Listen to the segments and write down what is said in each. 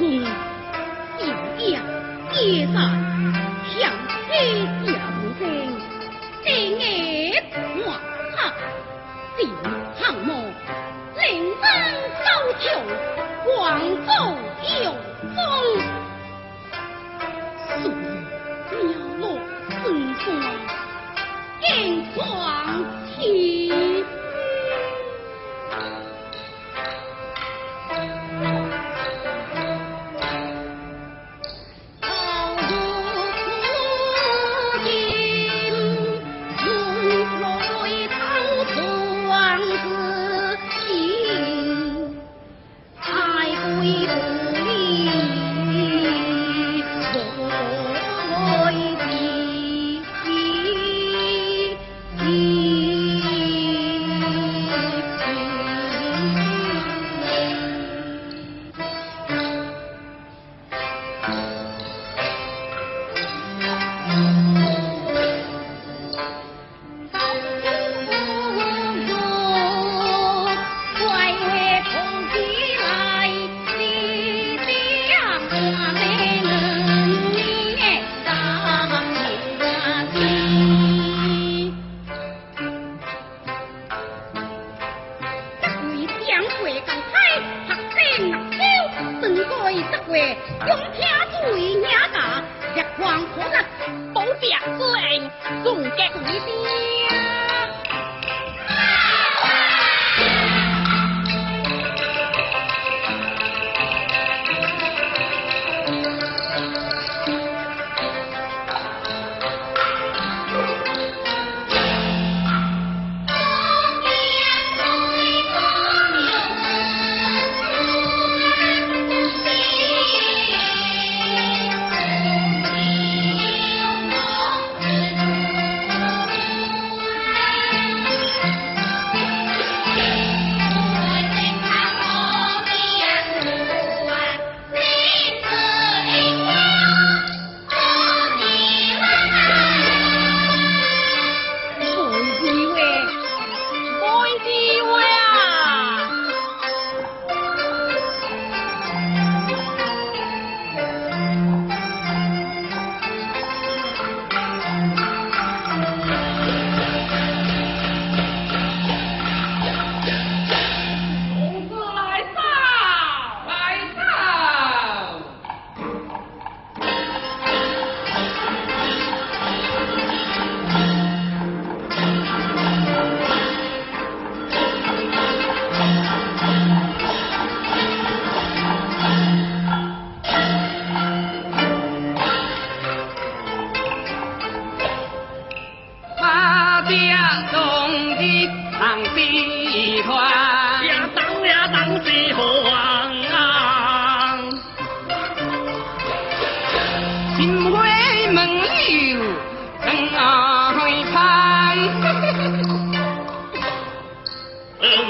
我王啊，白日归春，小阳夜在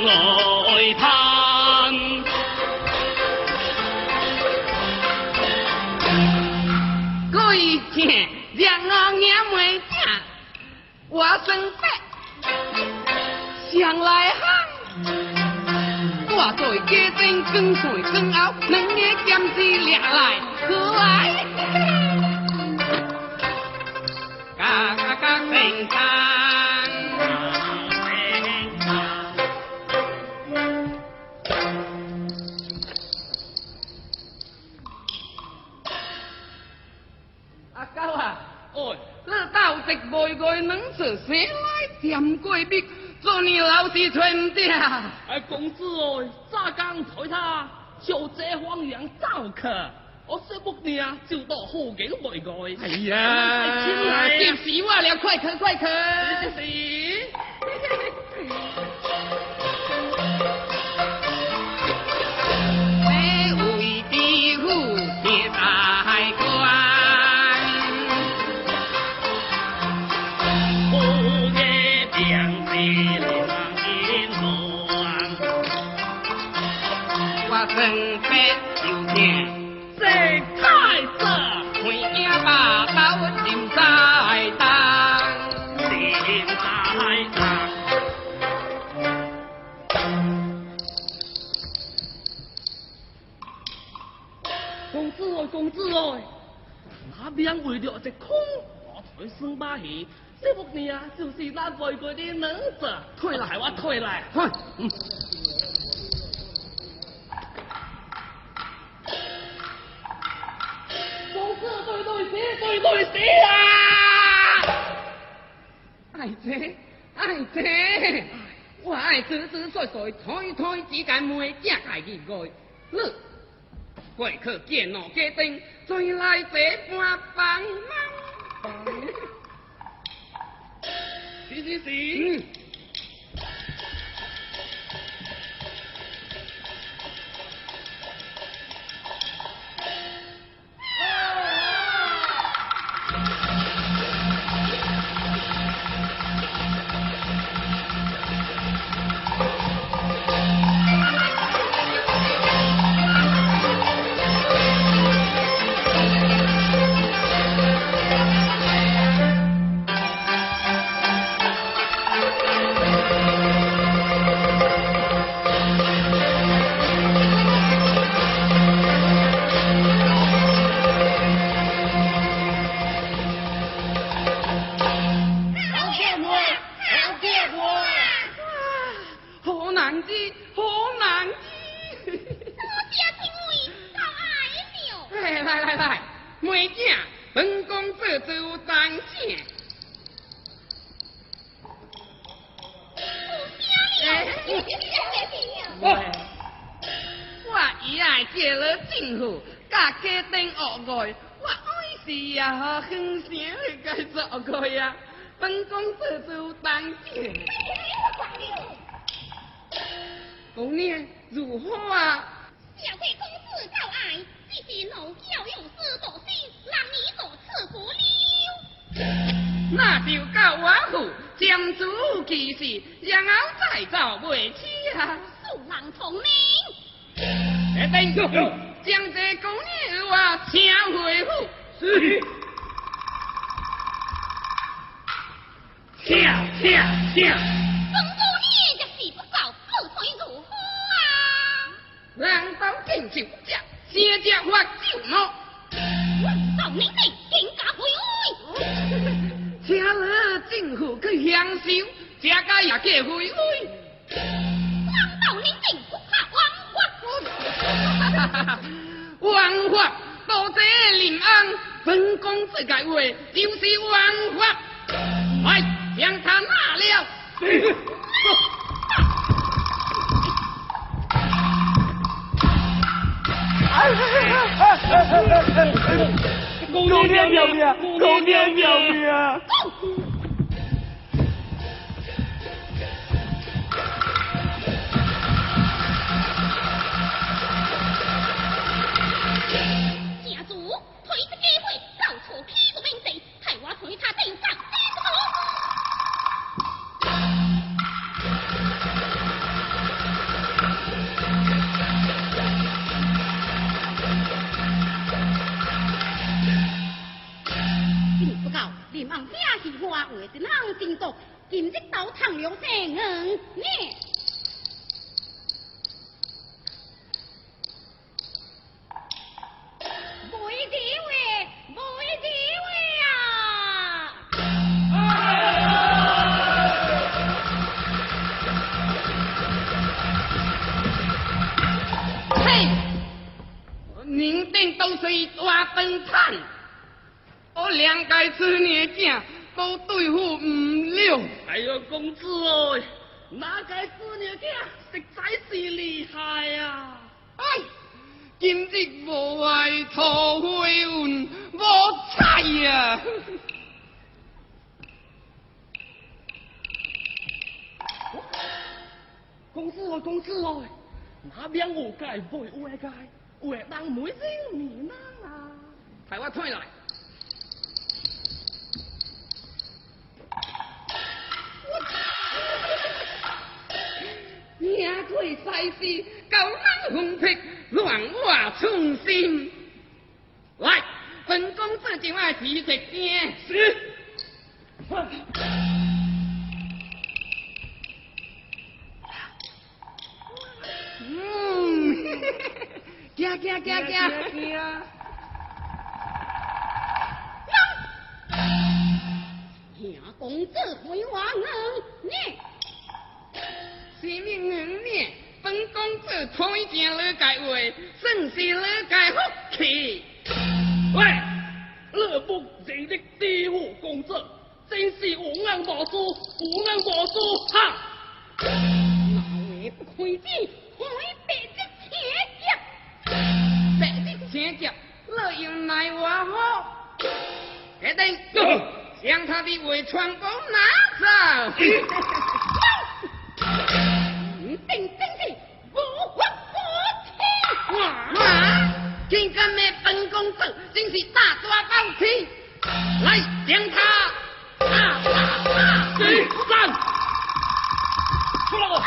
来叹，对天亮眼望未正，话算白，谁来哼？挂在家中，挂在家中，两个僵尸立来，哎，嘎嘎嘎，真干。食妹能吃，谁来点贵宾？做你老师吹唔得啊！哎，公子哦，咋刚睬他？就这荒原走客，我说不你啊，就到后景妹妹。哎呀，进来、啊，进死我了！快去，快去！着一空，我台孙八戏，这木尼啊，就是咱乖乖的女子，退来还我退来，哼！都是对对子，我爱珠珠翠翠，拖伊拖伊之间没见爱见个，哼！过去见我家丁，再来这般帮忙。是是是。三件。公娘如何啊？小公子，要用心，让你做了。那就告我府将主给事，然后再找回去啊。素郎聪明。将这姑娘我请回府。锵锵锵！本官不守不退如仆啊！酒。更加，享受，家家也。不怕王法，王法安，本官说句话就是王法。大了。哎哎哎！狗爹表弟，狗爹表弟，表弟。都是水抓灯，我两家子女囝都对付不了。哎呦，公子哦，那个子女囝实在是厉害啊！哎，今日无爱错悔运，无彩呀！公子哦，公子哦，那边有该，不会有该。我当没人你妈啊台我退来。我操！你也可以塞西高冷风气乱我重心。来本公子今晚第一次见吓吓吓吓！哼，公子回话呢？你，是你呢？本公子推荐你改话，正是你改福气。喂，乐不仁的第五公子，真是无恩无义，无恩无义哈！老爷不亏钱，亏本。白的铁脚，乐用奈我何？决定，将他的伪传功拿走。定定是无法可听。哇！竟敢灭本公子，真是大抓暴气！来，将他打打打！第三，出来！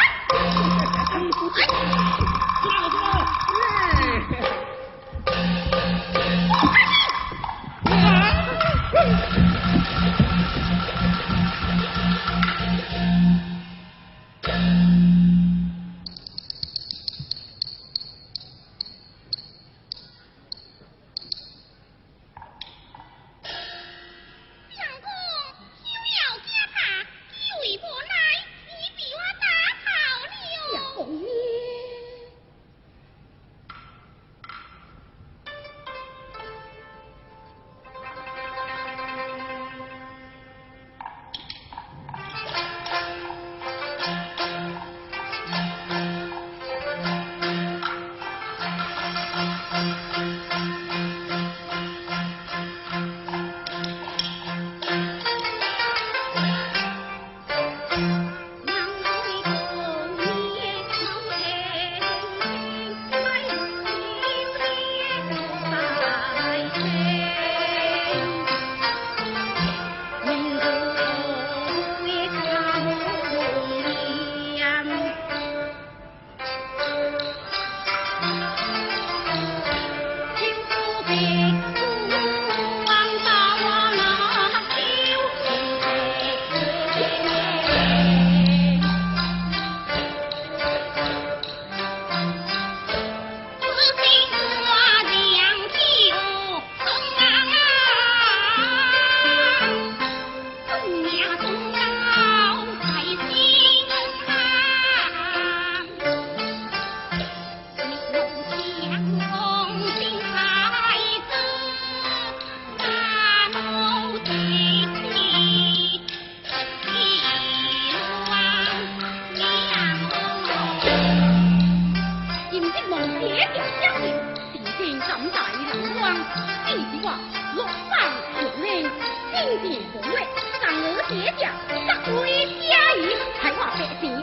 为家园，才华百倍。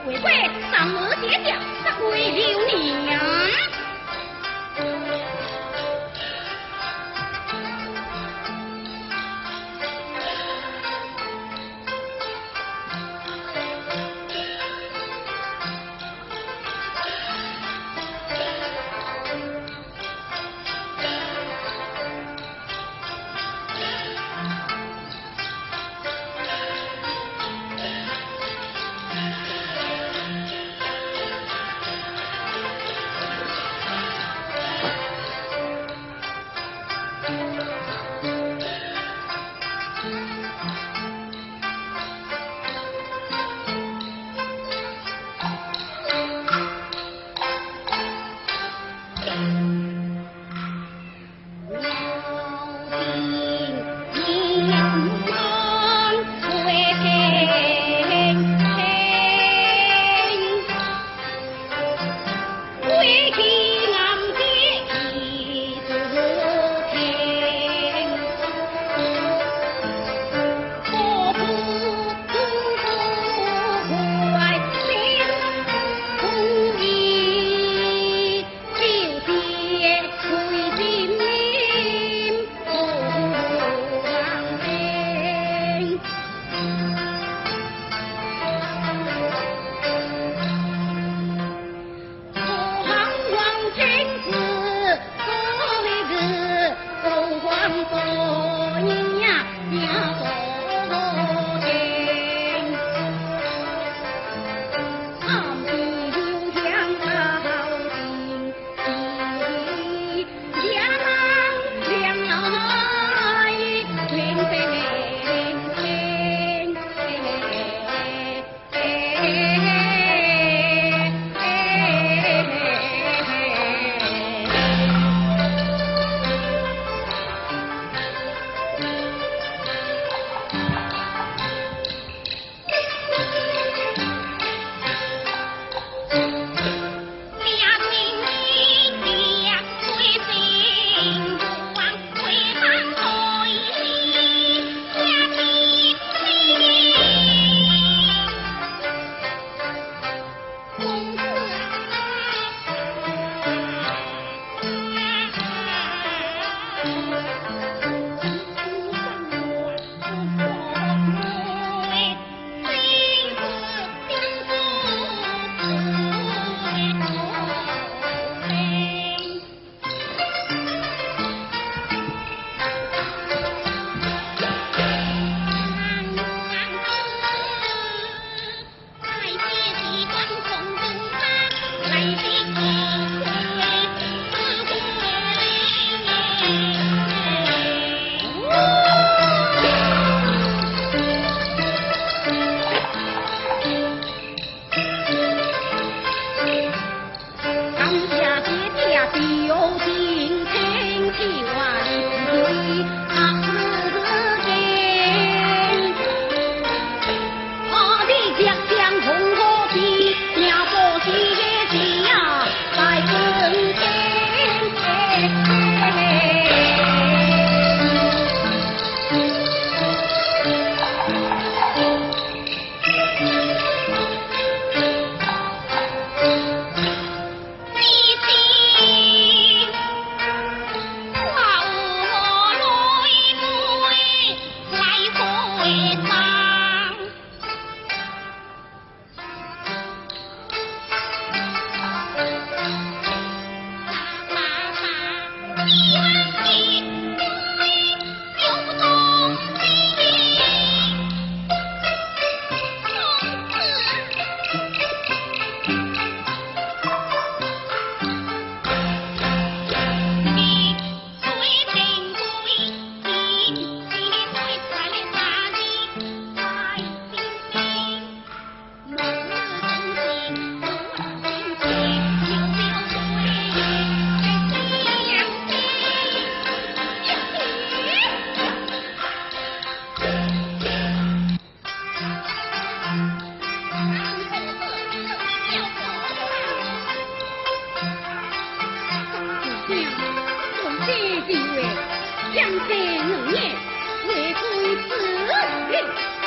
地位，相见五年，为公子。